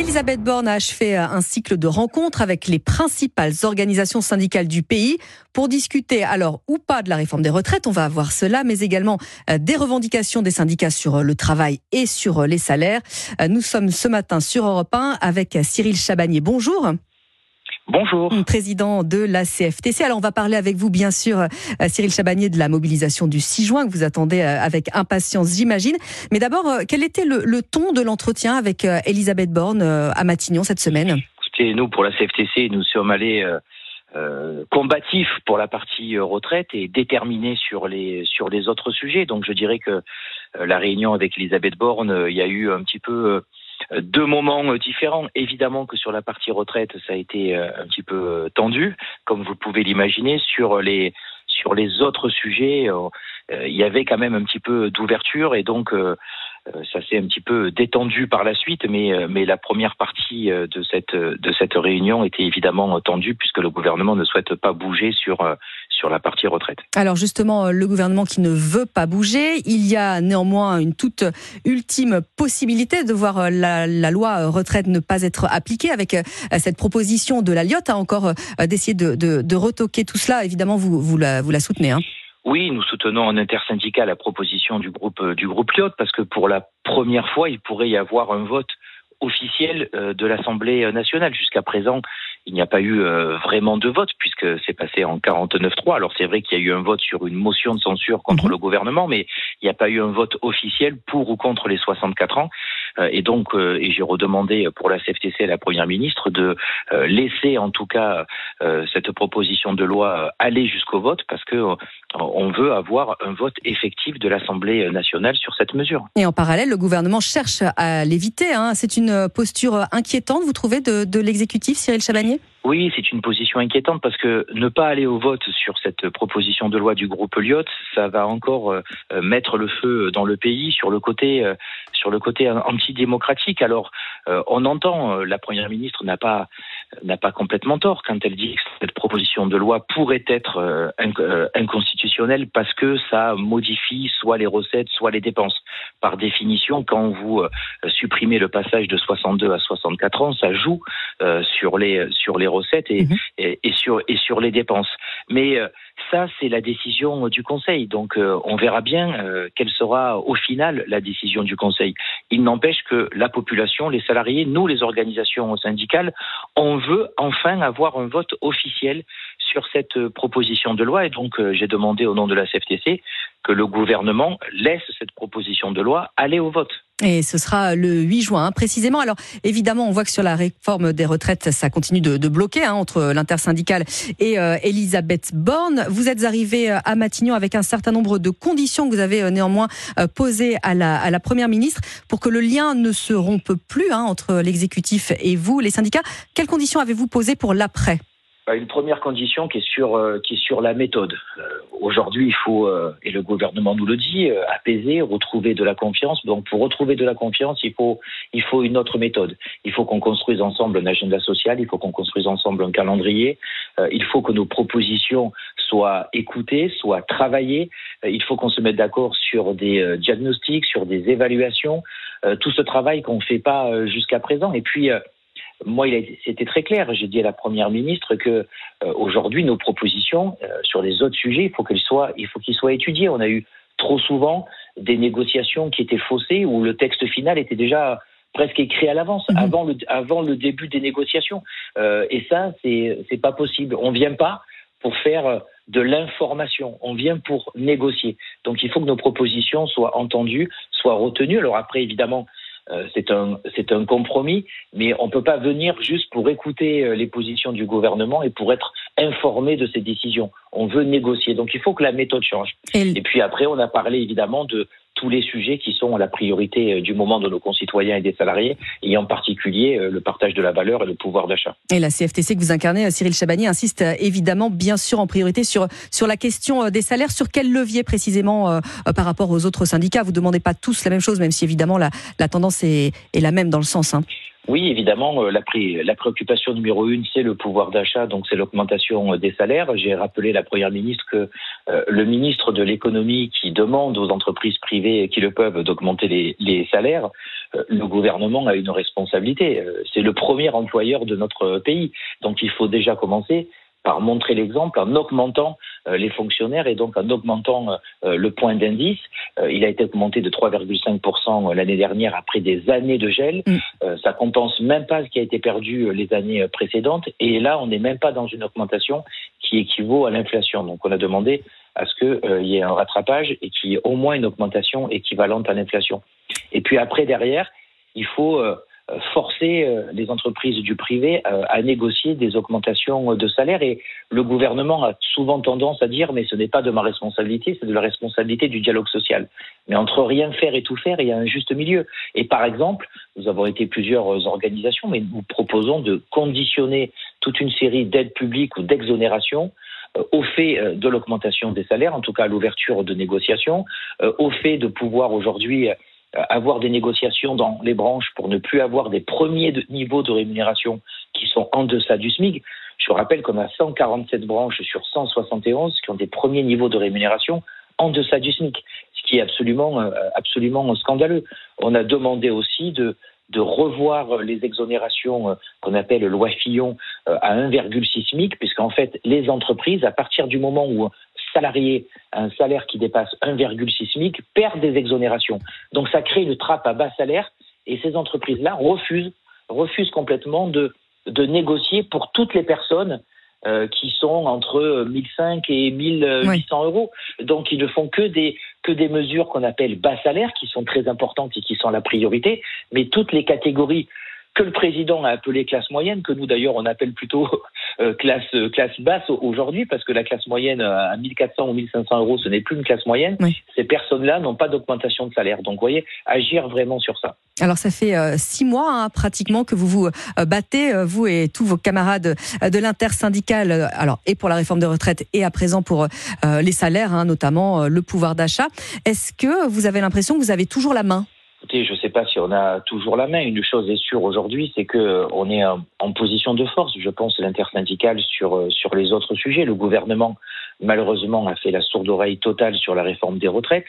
Elisabeth Borne a achevé un cycle de rencontres avec les principales organisations syndicales du pays pour discuter alors ou pas de la réforme des retraites, on va avoir cela, mais également euh, des revendications des syndicats sur euh, le travail et sur euh, les salaires. Nous sommes ce matin sur Europe 1 avec Cyril Chabagnier. Bonjour. Bonjour. Président de la CFTC. Alors, on va parler avec vous, bien sûr, euh, Cyril Chabagnier, de la mobilisation du 6 juin que vous attendez euh, avec impatience, j'imagine. Mais d'abord, euh, quel était le, ton de l'entretien avec Elisabeth Borne à Matignon cette semaine? Écoutez, nous, pour la CFTC, nous sommes allés combatifs pour la partie retraite et déterminés sur les, sur les autres sujets. Donc, je dirais que la réunion avec Elisabeth Borne, il y a eu un petit peu deux moments différents. Évidemment que sur la partie retraite, ça a été euh, un petit peu euh, tendu, comme vous pouvez l'imaginer. Sur les sur les autres sujets, euh, il y avait quand même un petit peu d'ouverture et donc euh, ça s'est un petit peu détendu par la suite, mais, euh, mais la première partie euh, de cette, de cette réunion était évidemment tendue puisque le gouvernement ne souhaite pas bouger sur, sur la partie retraite. Alors justement, le gouvernement qui ne veut pas bouger, il y a néanmoins une toute ultime possibilité de voir la, la loi retraite ne pas être appliquée avec cette proposition de la Lyotte, hein, encore d'essayer de, de, de, retoquer tout cela. Évidemment, vous, vous, la, vous la soutenez. Hein. Oui, nous soutenons en intersyndicat la proposition du groupe du groupe Lyot parce que pour la première fois, il pourrait y avoir un vote officiel euh, de l'Assemblée nationale. Jusqu'à présent, il n'y a pas eu euh, vraiment de vote puisque c'est passé en 49-3. Alors c'est vrai qu'il y a eu un vote sur une motion de censure contre mhm. le gouvernement, mais il n'y a pas eu un vote officiel pour ou contre les 64 ans. Euh, et donc, et j'ai redemandé pour la CFTC à la Première ministre de laisser en tout cas cette proposition de loi aller jusqu'au vote parce que on veut avoir un vote effectif de l'Assemblée nationale sur cette mesure. Et en parallèle, le gouvernement cherche à l'éviter. Hein. C'est une posture inquiétante, vous trouvez, de, de l'exécutif, Cyril Chabagnier oui, c'est une position inquiétante parce que ne pas aller au vote sur cette proposition de loi du groupe Lyot, ça va encore euh, mettre le feu dans le pays sur le côté euh, sur le côté antidémocratique. Alors, euh, on entend la première ministre n'a pas pas complètement tort quand elle dit que cette proposition de loi pourrait être inconstitutionnelle parce que ça modifie soit les recettes, soit les dépenses. Par définition, quand vous supprimez le passage de 62 à 64 ans, ça joue sur les sur les recettes mhm. et, et, sur, et sur les dépenses. Mais euh, ça, c'est la décision du Conseil. Donc, euh, on verra bien euh, quelle sera au final la décision du Conseil. Il n'empêche que la population, les salariés, nous, les organisations syndicales, on veut enfin avoir un vote officiel sur cette proposition de loi. Et donc, j'ai demandé au nom de la CFTC que le gouvernement laisse cette proposition de loi aller au vote. Et ce sera le 8 juin, hein, précisément. Alors, évidemment, on voit que sur la réforme des retraites, ça continue de, bloquer hein, entre l'intersyndicale et euh, Elisabeth Borne. Vous êtes arrivé euh, à Matignon avec un certain nombre de conditions que vous avez euh, néanmoins posées à la, Première ministre pour que le lien ne se rompe plus hein, entre l'exécutif et vous, les syndicats. Quelles conditions avez-vous posées pour l'après? Bah, une première condition qui est sur la méthode. Euh, aujourd'hui, il faut euh, et le gouvernement nous le dit apaiser, retrouver de la confiance. Donc pour retrouver de la confiance, il faut il faut une autre méthode. Il faut qu'on construise ensemble un agenda social, il faut qu'on construise ensemble un calendrier. il faut que nos propositions soient écoutées, soient travaillées. il faut qu'on se mette d'accord sur des diagnostics, sur des évaluations. tout ce travail qu'on ne fait pas jusqu'à présent. Et puis moi, c'était très clair. J'ai dit à la première ministre que euh, aujourd'hui, nos propositions euh, sur les autres sujets, il faut qu'elles soient, il faut qu'ils soient étudiés. On a eu trop souvent des négociations qui étaient faussées où le texte final était déjà presque écrit à l'avance, mhm. avant, le, avant le début des négociations. Euh, et ça, c'est pas possible. On vient pas pour faire de l'information. On vient pour négocier. Donc, il faut que nos propositions soient entendues, soient retenues. Alors après, évidemment, c'est un, c'est un compromis, mais on ne peut pas venir juste pour écouter euh, les positions du gouvernement et pour être informé de ces décisions. On veut négocier. Donc il faut que la méthode change. Et, puis après, on a parlé évidemment de tous les sujets qui sont la priorité euh, du moment de nos concitoyens et des salariés, et en particulier le partage de la valeur et le pouvoir d'achat. Et la CFTC que vous incarnez, Cyril Chabani, insiste évidemment, bien sûr, en priorité sur, sur la question des salaires. Sur quel levier précisément par rapport aux autres syndicats? Vous ne demandez pas tous la même chose, même si évidemment la, la tendance est, la même dans le sens. Hein. Oui, évidemment, euh, la, la préoccupation numéro une, c'est le pouvoir d'achat, donc c'est l'augmentation euh, des salaires. J'ai rappelé la Première ministre que euh, le ministre de l'économie qui demande aux entreprises privées qui le peuvent d'augmenter les, les, salaires, le gouvernement a une responsabilité. c'est le premier employeur de notre pays, donc il faut déjà commencer par montrer l'exemple en augmentant euh, les fonctionnaires et donc en augmentant euh, le point d'indice. Euh, il a été augmenté de 3,5% l'année dernière après des années de gel. Mm. ça compense même pas ce qui a été perdu les années précédentes. Et là, on n'est même pas dans une augmentation qui équivaut à l'inflation. Donc on a demandé à ce qu'il y ait un rattrapage et qu'il y ait au moins une augmentation équivalente à l'inflation. Et puis après, derrière, il faut forcer euh, les entreprises du privé euh, à négocier des augmentations de salaire. Et le gouvernement a souvent tendance à dire mais ce n'est pas de ma responsabilité, c'est de la responsabilité du dialogue social. Mais entre rien faire et tout faire, il y a un juste milieu. Et par exemple, nous avons été plusieurs organisations, mais nous proposons de conditionner toute une série d'aides publiques ou d'exonérations euh, au fait de l'augmentation des salaires, en tout cas à l'ouverture de négociations, au fait de pouvoir aujourd'hui avoir des négociations dans les branches pour ne plus avoir des premiers niveaux de rémunération qui sont en deçà du SMIC. Je rappelle qu'on a 147 branches sur 171 qui ont des premiers niveaux de rémunération en deçà du SMIC, ce qui est absolument, euh, absolument scandaleux. On a demandé aussi de, de revoir les exonérations euh, qu'on appelle loi Fillon à 1,6 SMIC, puisqu'en fait, les entreprises, à partir du moment où salariés à un salaire qui dépasse 1,6 SMIC perdent des exonérations. Donc ça crée une trappe à bas salaire et ces entreprises-là refusent, refusent complètement de, de négocier pour toutes les personnes euh, qui sont entre 1005 et 1800 euros. Donc ils ne font que des que des mesures qu'on appelle bas salaire qui sont très importantes et qui sont la priorité, mais toutes les catégories que le président a appelées classe moyenne, que nous d'ailleurs on appelle plutôt euh, classe, euh, classe basse aujourd'hui, parce que la classe moyenne euh, à 1400 ou 1500 euros, ce n'est plus une classe moyenne. Ces personnes-là n'ont pas d'augmentation de salaire. Donc, vous voyez, agir vraiment sur ça. Alors, ça fait six mois hein, pratiquement que vous vous battez, vous et tous vos camarades de l'intersyndicale, alors et pour la réforme des retraites et à présent pour les salaires, hein, notamment le pouvoir d'achat. Est-ce que vous avez l'impression que vous avez toujours la main? Écoutez, je ne sais pas si on a toujours la main. Une chose est sûre aujourd'hui, c'est que on est en position de force. Je pense l'intersyndicale sur euh, sur les autres sujets. Le gouvernement, malheureusement, a fait la sourde oreille totale sur la réforme des retraites.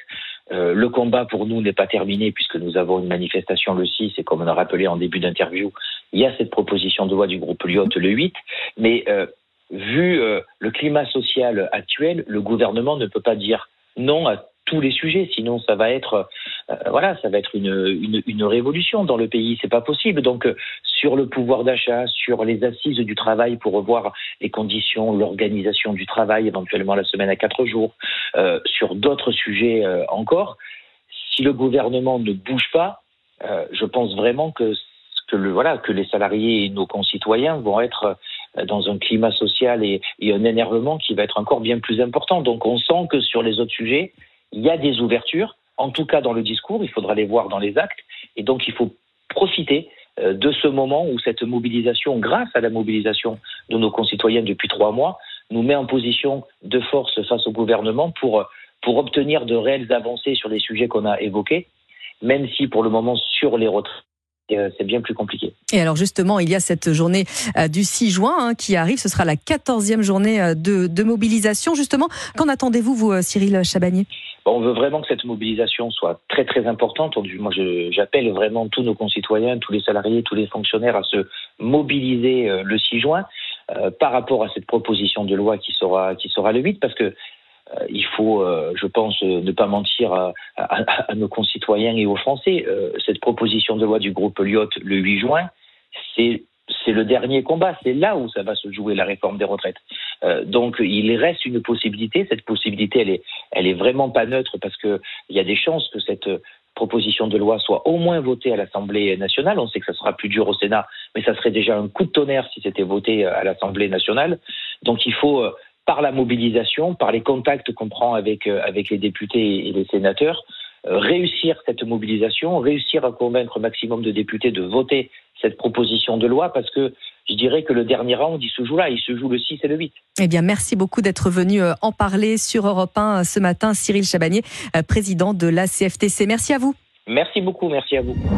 Euh, le combat pour nous n'est pas terminé puisque nous avons une manifestation le 6 et comme on a rappelé en début d'interview, il y a cette proposition de loi du groupe Lyotte le 8. Mais euh, vu le climat social actuel, le gouvernement ne peut pas dire non à tous les sujets, sinon ça va être euh, voilà, ça va être une, révolution dans le pays. C'est pas possible. Donc euh, sur le pouvoir d'achat, sur les assises du travail pour revoir les conditions, l'organisation du travail, éventuellement la semaine à quatre jours, euh, sur d'autres sujets encore. Si le gouvernement ne bouge pas, je pense vraiment que voilà que les salariés et nos concitoyens vont être dans un climat social et, et, un énervement qui va être encore bien plus important. Donc on sent que sur les autres sujets, il y a des ouvertures, en tout cas dans le discours, il faudra les voir dans les actes, et donc il faut profiter euh, de ce moment où cette mobilisation, grâce à la mobilisation de nos concitoyens depuis trois mois, nous met en position de force face au gouvernement pour, pour obtenir de réelles avancées sur les sujets qu'on a évoqués, même si pour le moment sur les retraites, euh, c'est bien plus compliqué. Et alors justement, il y a cette journée euh, du 6 juin hein, qui arrive, ce sera la 14e journée euh, de, mobilisation. Justement, qu'en attendez-vous, vous, Cyril Chabagnier On veut vraiment que cette mobilisation soit très très importante. Moi, j'appelle vraiment tous nos concitoyens, tous les salariés, tous les fonctionnaires à se mobiliser le 6 juin par rapport à cette proposition de loi qui sera, qui sera le 8, parce que euh, il faut, euh, je pense, euh, ne pas mentir à, nos concitoyens et aux Français. cette proposition de loi du groupe Lyotte le 8 juin, c'est c'est le dernier combat, c'est là où ça va se jouer la réforme des retraites. Donc il reste une possibilité, cette possibilité elle est, vraiment pas neutre parce que il y a des chances que cette proposition de loi soit au moins votée à l'Assemblée nationale. On sait que ça sera plus dur au Sénat, mais ça serait déjà un coup de tonnerre si c'était voté à l'Assemblée nationale. Donc il faut par la mobilisation, par les contacts qu'on prend avec, euh, les députés et les sénateurs, euh, réussir cette mobilisation, réussir à convaincre un maximum de députés de voter cette proposition de loi parce que je dirais que le dernier round, il se joue là, il se joue le 6 et le 8. Eh bien, merci beaucoup d'être venu euh, en parler sur Europe 1 ce matin, Cyril Chabagnier, président de la CFTC. Merci à vous. Merci beaucoup, merci à vous.